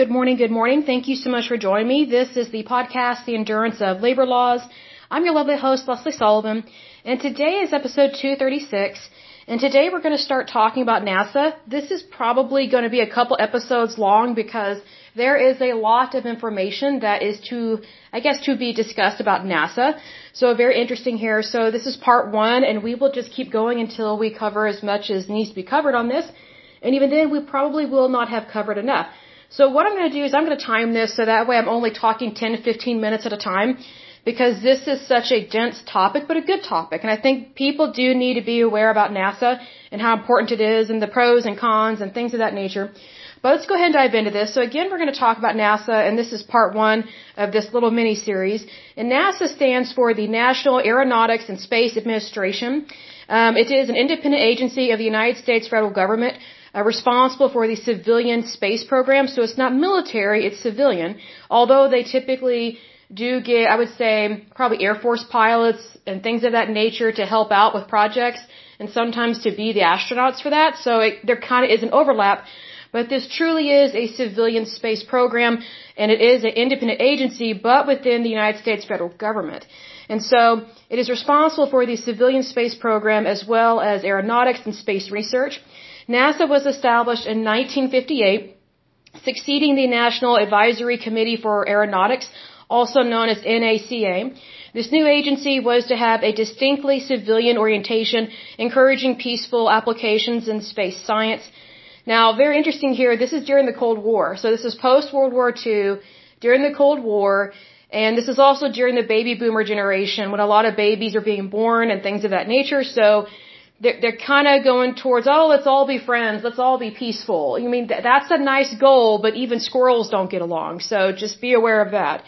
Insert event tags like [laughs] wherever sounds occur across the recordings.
Good morning, good morning. Thank you so much for joining me. This is the podcast, The Endurance of Labor Laws. I'm your lovely host, Lesley Sullivan, and today is episode 236. And today we're going to start talking about NASA. This is probably going to be a couple episodes long because there is a lot of information that is to, I guess, to be discussed about NASA. So very interesting here. So this is part one and we will just keep going until we cover as much as needs to be covered on this. And even then we probably will not have covered enough. So what I'm going to do is I'm going to time this so that way I'm only talking 10 to 15 minutes at a time because this is such a dense topic, but a good topic. And I think people do need to be aware about NASA and how important it is and the pros and cons and things of that nature. But let's go ahead and dive into this. So again, we're going to talk about NASA, and this is part one of this little mini series. And NASA stands for the National Aeronautics and Space Administration. Um, it is an independent agency of the United States federal government uh, responsible for the civilian space program. So it's not military, it's civilian. Although they typically do get, I would say, probably Air Force pilots and things of that nature to help out with projects and sometimes to be the astronauts for that. So it, there kind of is an overlap. But this truly is a civilian space program and it is an independent agency but within the United States federal government. And so it is responsible for the civilian space program as well as aeronautics and space research. NASA was established in 1958, succeeding the National Advisory Committee for Aeronautics also known as NACA. This new agency was to have a distinctly civilian orientation, encouraging peaceful applications in space science. Now, very interesting here, this is during the Cold War. So this is post World War II, during the Cold War, and this is also during the baby boomer generation when a lot of babies are being born and things of that nature. So they're, they're kind of going towards, oh, let's all be friends, let's all be peaceful. I mean, that's a nice goal, but even squirrels don't get along. So just be aware of that.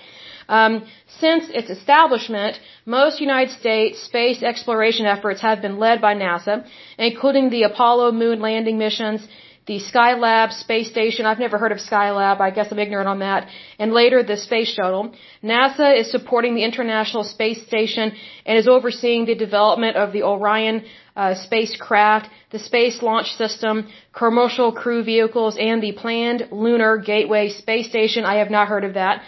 Um, since its establishment, most United States space exploration efforts have been led by NASA, including the Apollo moon landing missions, the Skylab space station. I've never heard of Skylab. I guess I'm ignorant on that. And later, the space shuttle. NASA is supporting the International Space Station and is overseeing the development of the Orion uh, spacecraft, the Space Launch System, commercial crew vehicles, and the planned Lunar Gateway Space Station. I have not heard of that.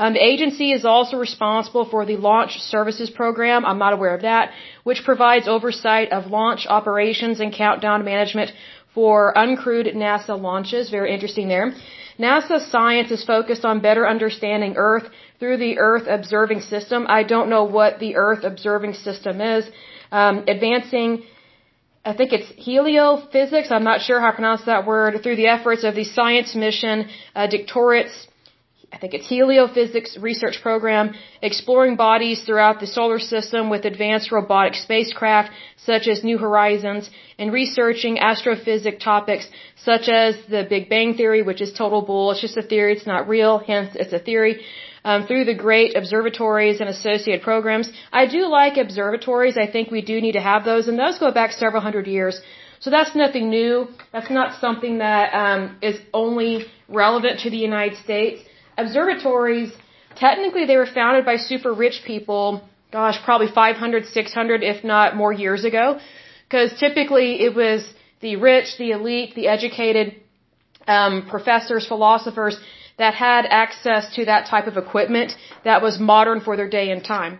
Um, the agency is also responsible for the Launch Services Program. I'm not aware of that, which provides oversight of launch operations and countdown management for uncrewed NASA launches. Very interesting there. NASA science is focused on better understanding Earth through the Earth Observing System. I don't know what the Earth Observing System is. Um, advancing I think it's heliophysics. I'm not sure how to pronounce that word. Through the efforts of the science mission, uh, I think it's heliophysics research program exploring bodies throughout the solar system with advanced robotic spacecraft such as New Horizons and researching astrophysics topics such as the Big Bang Theory, which is total bull. It's just a theory. It's not real. Hence, it's a theory. Um, through the great observatories and associated programs. I do like observatories. I think we do need to have those, and those go back several hundred years. So that's nothing new. That's not something that um, is only relevant to the United States observatories, technically they were founded by super rich people, gosh, probably 500, 600, if not more years ago. Because typically it was the rich, the elite, the educated um, professors, philosophers that had access to that type of equipment that was modern for their day and time.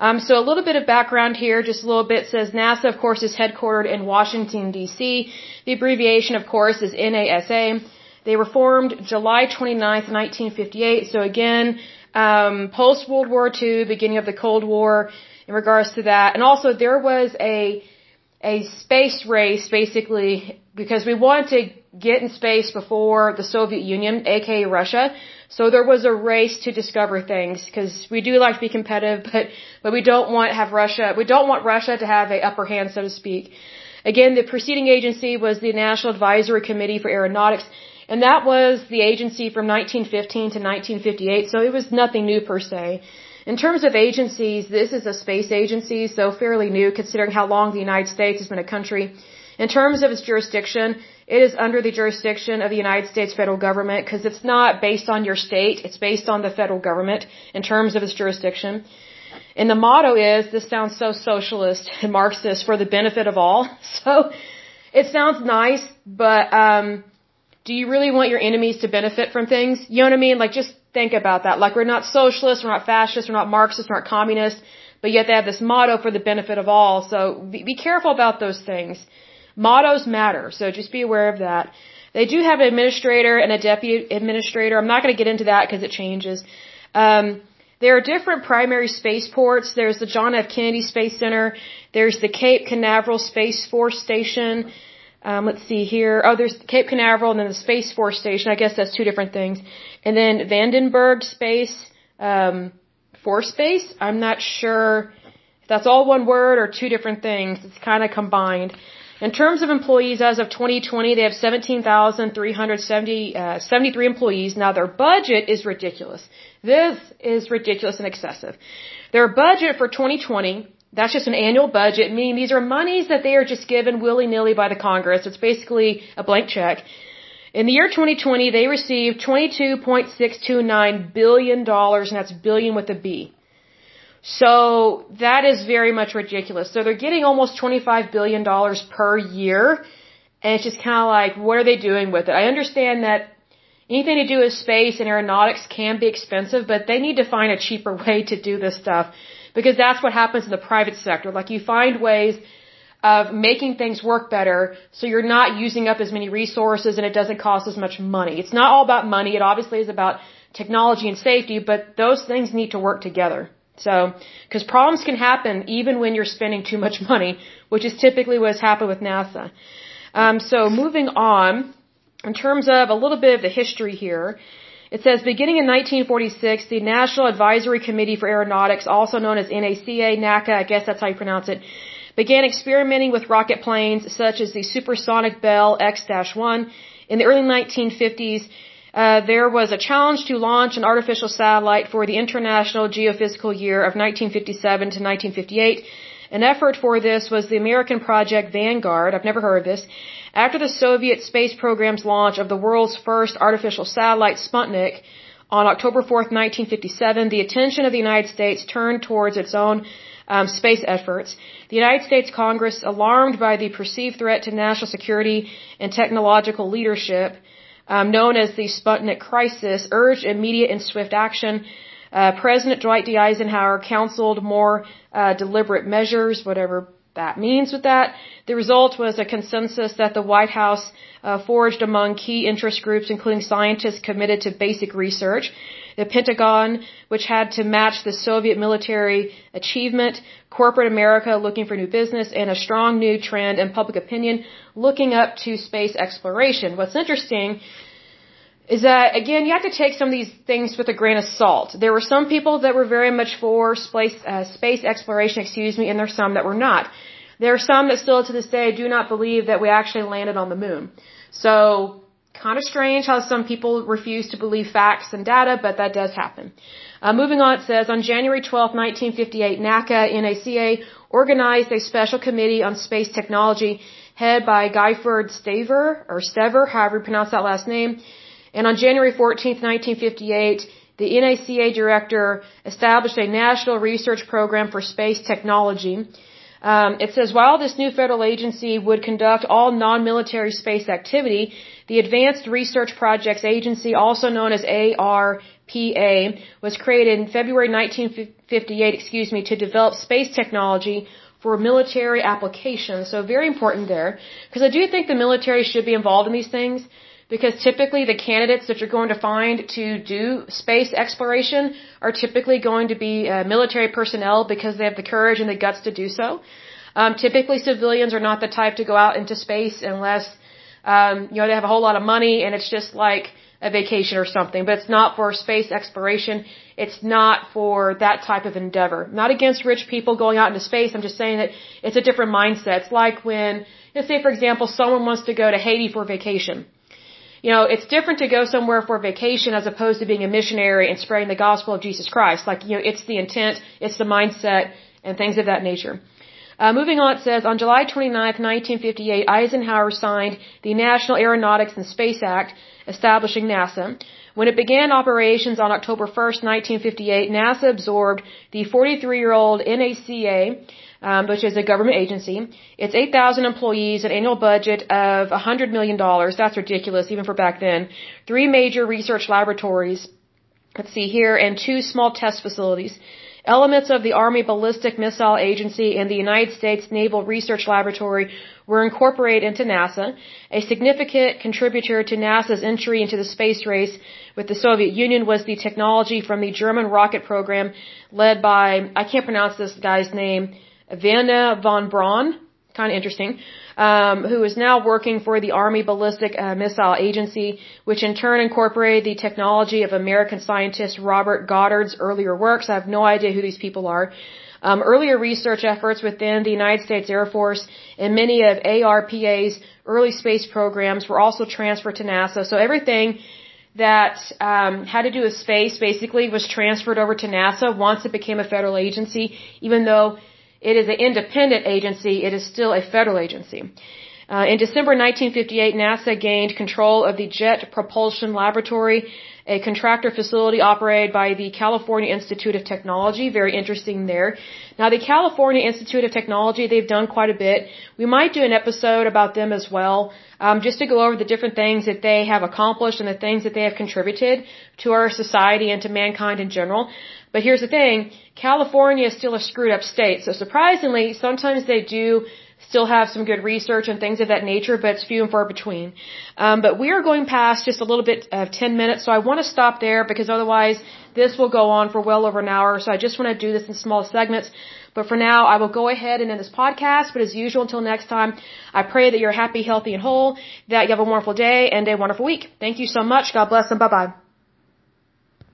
Um, so a little bit of background here, just a little bit says NASA, of course, is headquartered in Washington, D.C. The abbreviation, of course, is NASA. They were formed July 29th, 1958. So again, um, post World War II, beginning of the Cold War, in regards to that, and also there was a a space race basically because we wanted to get in space before the Soviet Union, aka Russia. So there was a race to discover things because we do like to be competitive, [laughs] but but we don't want have Russia. We don't want Russia to have a upper hand, so to speak. Again, the preceding agency was the National Advisory Committee for Aeronautics. And that was the agency from 1915 to 1958, so it was nothing new per se. In terms of agencies, this is a space agency, so fairly new considering how long the United States has been a country. In terms of its jurisdiction, it is under the jurisdiction of the United States federal government because it's not based on your state, it's based on the federal government in terms of its jurisdiction. And the motto is, this sounds so socialist and Marxist, for the benefit of all. [laughs] So it sounds nice, but um, do you really want your enemies to benefit from things? You know what I mean? Like just think about that. Like we're not socialists, we're not fascists, we're not Marxists, we're not communists, but yet they have this motto for the benefit of all. So be, careful about those things. Mottos matter, so just be aware of that. They do have an administrator and a deputy administrator. I'm not going to get into that because it changes. Um, there are different primary spaceports. There's the John F. Kennedy Space Center. There's the Cape Canaveral Space Force Station. Um, let's see here. Oh, there's Cape Canaveral and then the Space Force Station. I guess that's two different things. And then Vandenberg Space um, Force Base. I'm not sure if that's all one word or two different things. It's kind of combined. In terms of employees, as of 2020, they have 17,373 uh, employees. Now their budget is ridiculous. This is ridiculous and excessive. Their budget for 2020 that's just an annual budget, meaning these are monies that they are just given willy-nilly by the Congress. It's basically a blank check. In the year 2020, they received $22.629 billion, and that's billion with a B. So that is very much ridiculous. So they're getting almost $25 billion per year, and it's just kind of like, what are they doing with it? I understand that anything to do with space and aeronautics can be expensive, but they need to find a cheaper [laughs] way to do this stuff because that's what happens in the private sector. Like you find ways of making things work better so you're not using up as many resources and it doesn't cost as much money. It's not all about money. It obviously is about technology and safety, but those things need to work together. So, because problems can happen even when you're spending too much money, which is typically what has happened with NASA. Um, so moving on, in terms of a little bit of the history here, it says, beginning in 1946, the National Advisory Committee for Aeronautics, also known as NACA, NACA, I guess that's how you pronounce it, began experimenting with rocket planes such as the supersonic Bell X-1. In the early 1950s, uh, there was a challenge to launch an artificial satellite for the International Geophysical Year of 1957 to 1958. An effort for this was the American project Vanguard. I've never heard of this. After the Soviet space program's launch of the world's first artificial satellite Sputnik on October 4, 1957, the attention of the United States turned towards its own um, space efforts. The United States Congress, alarmed by the perceived threat to national security and technological leadership, um, known as the Sputnik crisis, urged immediate and swift action. Uh, President Dwight D. Eisenhower counseled more uh, deliberate measures, whatever that means with that. The result was a consensus that the White House uh, forged among key interest groups, including scientists committed to basic research, the Pentagon, which had to match the Soviet military achievement, corporate America looking for new business, and a strong new trend in public opinion looking up to space exploration. What's interesting is that again you have to take some of these things with a grain of salt. There were some people that were very much for space uh, space exploration, excuse me, and there's some that were not. There are some that still to this day do not believe that we actually landed on the moon. So kind of strange how some people refuse to believe facts and data, but that does happen. Uh, moving on, it says on January 12, 1958, NACA NACA organized a special committee on space technology headed by Gifford Staver or Stever, however you pronounce that last name. And on January 14, 1958, the NACA director established a national research program for space technology. Um, it says while this new federal agency would conduct all non-military space activity, the Advanced Research Projects Agency, also known as ARPA, was created in February 1958, excuse me, to develop space technology for military applications. So very important there, because I do think the military should be involved in these things because typically the candidates that you're going to find to do space exploration are typically going to be uh, military personnel because they have the courage and the guts to do so. Um, typically civilians are not the type to go out into space unless, um, you know, they have a whole lot of money and it's just like a vacation or something, but it's not for space exploration. It's not for that type of endeavor. Not against rich people going out into space. I'm just saying that it's a different mindset. It's like when, let's say for example, someone wants to go to Haiti for vacation you know, it's different to go somewhere for vacation as opposed to being a missionary and spreading the gospel of Jesus Christ. Like, you know, it's the intent, it's the mindset, and things of that nature. Uh, moving on, it says, on July 29, 1958, Eisenhower signed the National Aeronautics and Space Act, establishing NASA. When it began operations on October 1, 1958, NASA absorbed the 43-year-old NACA um, which is a government agency. It's 8,000 employees, an annual budget of $100 million. That's ridiculous, even for back then. Three major research laboratories. Let's see here, and two small test facilities. Elements of the Army Ballistic Missile Agency and the United States Naval Research Laboratory were incorporated into NASA, a significant contributor to NASA's entry into the space race with the Soviet Union was the technology from the German rocket program led by, I can't pronounce this guy's name, Wernher von Braun, kind of interesting, um, who is now working for the Army Ballistic uh, Missile Agency, which in turn incorporated the technology of American scientist Robert Goddard's earlier works. I have no idea who these people are. Um, earlier research efforts within the United States Air Force and many of ARPA's early space programs were also transferred to NASA. So everything that um, had to do with space basically was transferred over to NASA once it became a federal agency, even though it is an independent agency, it is still a federal agency. Uh, in December 1958, NASA gained control of the Jet Propulsion Laboratory, a contractor facility operated by the California Institute of Technology. Very interesting there. Now, the California Institute of Technology, they've done quite a bit. We might do an episode about them as well, um, just to go over the different things that they have accomplished and the things that they have contributed to our society and to mankind in general. But here's the thing, California is still a screwed up state. So surprisingly, sometimes they do still have some good research and things of that nature, but it's few and far between. Um, but we are going past just a little bit of 10 minutes, so I want to stop there because otherwise this will go on for well over an hour. So I just want to do this in small segments. But for now, I will go ahead and end this podcast. But as usual, until next time, I pray that you're happy, healthy, and whole, that you have a wonderful day and a wonderful week. Thank you so much. God bless and bye bye.